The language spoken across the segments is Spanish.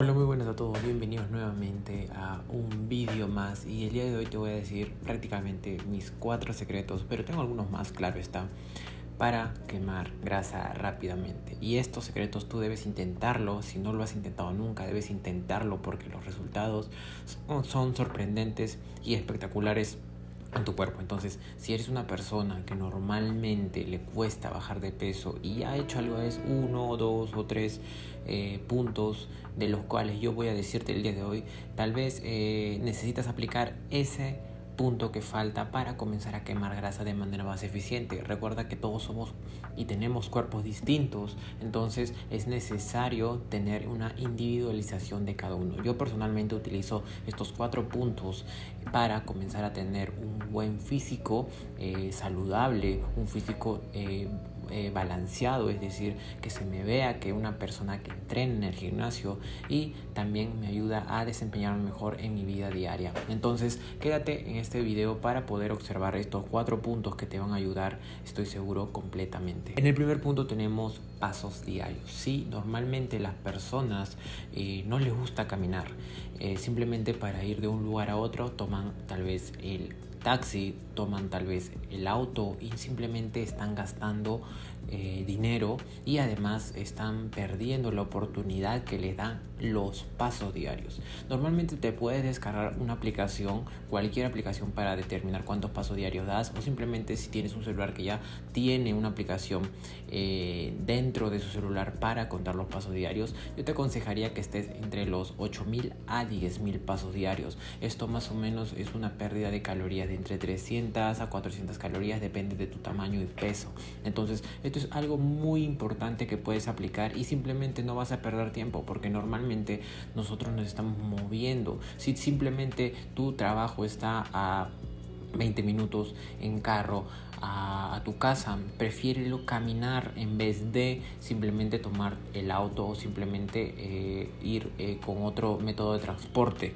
Hola, muy buenas a todos, bienvenidos nuevamente a un vídeo más. Y el día de hoy te voy a decir prácticamente mis cuatro secretos, pero tengo algunos más, claro está, para quemar grasa rápidamente. Y estos secretos tú debes intentarlo, si no lo has intentado nunca, debes intentarlo porque los resultados son sorprendentes y espectaculares en tu cuerpo. Entonces, si eres una persona que normalmente le cuesta bajar de peso y ha hecho algo vez uno, dos o tres eh, puntos de los cuales yo voy a decirte el día de hoy, tal vez eh, necesitas aplicar ese punto que falta para comenzar a quemar grasa de manera más eficiente. Recuerda que todos somos y tenemos cuerpos distintos, entonces es necesario tener una individualización de cada uno. Yo personalmente utilizo estos cuatro puntos para comenzar a tener un buen físico eh, saludable, un físico eh, eh, balanceado, es decir, que se me vea que una persona que entrena en el gimnasio y también me ayuda a desempeñarme mejor en mi vida diaria. Entonces, quédate en este video para poder observar estos cuatro puntos que te van a ayudar, estoy seguro, completamente. En el primer punto tenemos pasos diarios. Sí, normalmente las personas eh, no les gusta caminar. Eh, simplemente para ir de un lugar a otro toman tal vez el taxi, toman tal vez el auto y simplemente están gastando eh, dinero y además están perdiendo la oportunidad que les dan los pasos diarios. Normalmente te puedes descargar una aplicación, cualquier aplicación para determinar cuántos pasos diarios das o simplemente si tienes un celular que ya tiene una aplicación eh, dentro de su celular para contar los pasos diarios, yo te aconsejaría que estés entre los 8000 a 10000 pasos diarios. Esto más o menos es una pérdida de calorías de entre 300 a 400 calorías, depende de tu tamaño y peso. Entonces, esto es algo muy importante que puedes aplicar y simplemente no vas a perder tiempo porque normalmente nosotros nos estamos moviendo. Si simplemente tu trabajo está a 20 minutos en carro a, tu casa, prefiérelo caminar en vez de simplemente tomar el auto o simplemente eh, ir eh, con otro método de transporte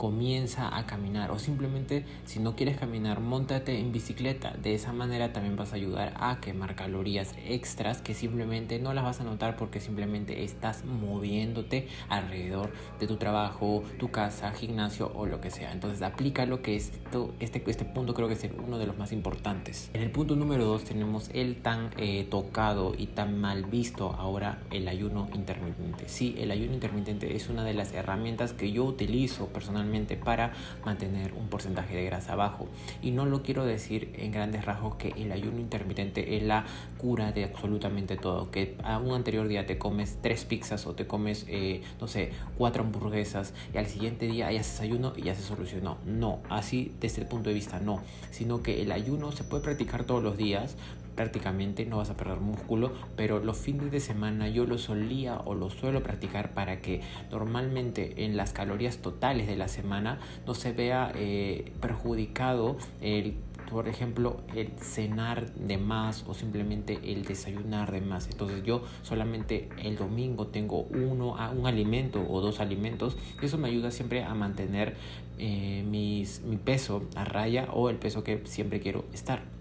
comienza a caminar o simplemente si no quieres caminar, montate en bicicleta. De esa manera también vas a ayudar a quemar calorías extras que simplemente no las vas a notar porque simplemente estás moviéndote alrededor de tu trabajo, tu casa, gimnasio o lo que sea. Entonces aplica lo que es este, este punto creo que es uno de los más importantes. En el punto número 2 tenemos el tan eh, tocado y tan mal visto ahora el ayuno intermitente. Sí, el ayuno intermitente es una de las herramientas que yo utilizo personalmente para mantener un porcentaje de grasa bajo. Y no lo quiero decir en grandes rasgos que el ayuno intermitente es la cura de absolutamente todo. Que a un anterior día te comes tres pizzas o te comes, eh, no sé, cuatro hamburguesas y al siguiente día ya haces ayuno y ya se solucionó. No, así desde el punto de vista no. Sino que el ayuno se puede practicar todos los días, prácticamente no vas a perder músculo, pero los fines de semana yo lo solía o lo suelo practicar para que normalmente en las calorías totales de la semana no se vea eh, perjudicado el por ejemplo, el cenar de más o simplemente el desayunar de más. Entonces yo solamente el domingo tengo uno, un alimento o dos alimentos. Y eso me ayuda siempre a mantener eh, mis, mi peso a raya o el peso que siempre quiero estar.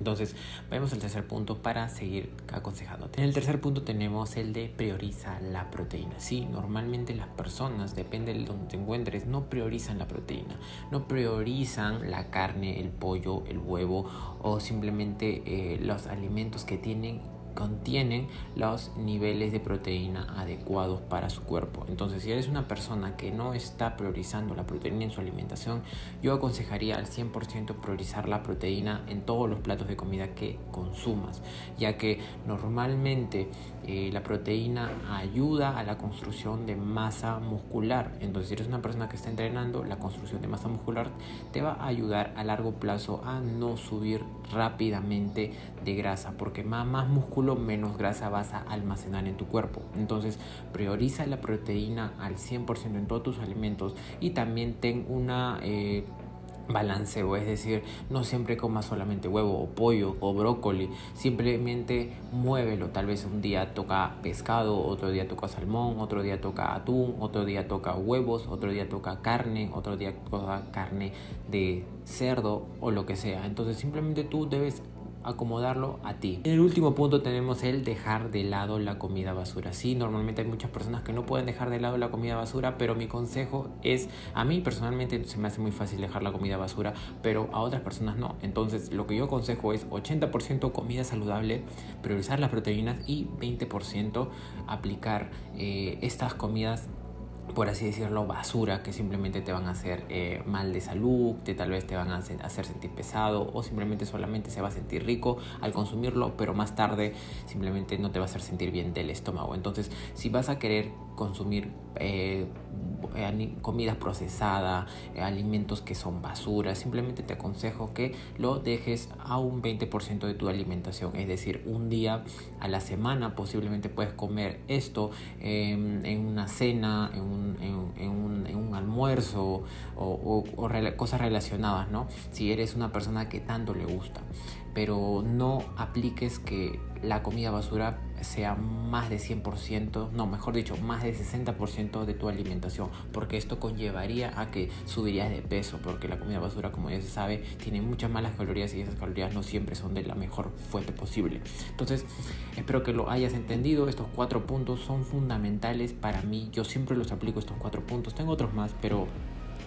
Entonces, vamos al tercer punto para seguir aconsejándote. En el tercer punto tenemos el de prioriza la proteína. Sí, normalmente las personas, depende de donde te encuentres, no priorizan la proteína, no priorizan la carne, el pollo, el huevo o simplemente eh, los alimentos que tienen contienen los niveles de proteína adecuados para su cuerpo. Entonces, si eres una persona que no está priorizando la proteína en su alimentación, yo aconsejaría al 100% priorizar la proteína en todos los platos de comida que consumas, ya que normalmente eh, la proteína ayuda a la construcción de masa muscular. Entonces, si eres una persona que está entrenando, la construcción de masa muscular te va a ayudar a largo plazo a no subir rápidamente de grasa, porque más, más menos grasa vas a almacenar en tu cuerpo. Entonces, prioriza la proteína al 100% en todos tus alimentos y también ten una... Eh, balanceo, es decir, no siempre comas solamente huevo o pollo o brócoli, simplemente muévelo, tal vez un día toca pescado, otro día toca salmón, otro día toca atún, otro día toca huevos, otro día toca carne, otro día toca carne de cerdo o lo que sea. Entonces simplemente tú debes acomodarlo a ti. En el último punto tenemos el dejar de lado la comida basura. Sí, normalmente hay muchas personas que no pueden dejar de lado la comida basura, pero mi consejo es, a mí personalmente se me hace muy fácil dejar la comida basura, pero a otras personas no. Entonces lo que yo aconsejo es 80% comida saludable, priorizar las proteínas y 20% aplicar eh, estas comidas por así decirlo, basura que simplemente te van a hacer eh, mal de salud, que tal vez te van a hacer, sentir pesado o simplemente solamente se va a sentir rico al consumirlo, pero más tarde simplemente no te va a hacer sentir bien del estómago. Entonces, si vas a querer consumir eh, comida procesada, eh, alimentos que son basura, simplemente te aconsejo que lo dejes a un 20% de tu alimentación, es decir, un día a la semana posiblemente puedes comer esto em, en una cena, en un, almuerzo o cosas relacionadas, ¿no? Si eres una persona que tanto le gusta. Pero no apliques que la comida basura sea más de 100%, no, mejor dicho, más de 60% de tu alimentación, porque esto conllevaría a que subirías de peso, porque la comida basura, como ya se sabe, tiene muchas malas calorías y esas calorías no siempre son de la mejor fuente posible. Entonces, espero que lo hayas entendido, estos cuatro puntos son fundamentales para mí, yo siempre los aplico estos cuatro puntos, tengo otros más, pero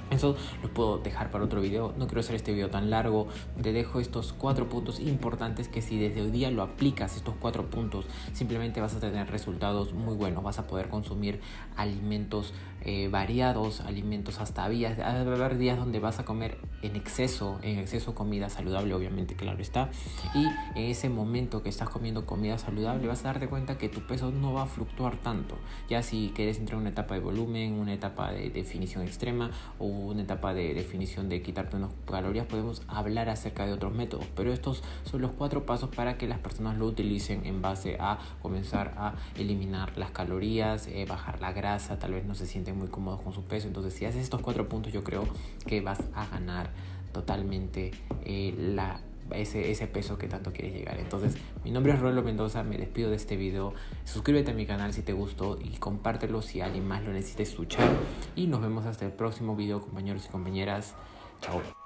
eso lo puedo dejar para otro video. No quiero hacer este video tan largo. Te dejo estos cuatro puntos importantes que si desde hoy día lo aplicas, estos cuatro puntos, simplemente vas a tener resultados muy buenos. Vas a poder consumir alimentos eh, variados, alimentos hasta días. Va a haber días donde vas a comer en exceso, en exceso comida saludable, obviamente, claro está. Y en ese momento que estás comiendo comida saludable, vas a darte cuenta que tu peso no va a fluctuar tanto. Ya si quieres entrar en una etapa de volumen, una etapa de definición extrema o una etapa de definición de quitarte unas calorías, podemos hablar acerca de otros métodos. Pero estos son los cuatro pasos para que las personas lo utilicen en base a comenzar a eliminar las calorías, eh, bajar la grasa, tal vez no se sienten muy cómodos con su peso. Entonces, si haces estos cuatro puntos, yo creo que vas a ganar totalmente eh, la ese, ese peso que tanto quieres llegar. Entonces, mi nombre es Rolo Mendoza, me despido de este video. Suscríbete a mi canal si te gustó y compártelo si alguien más lo necesita escuchar. Y nos vemos hasta el próximo video, compañeros y compañeras. Chao.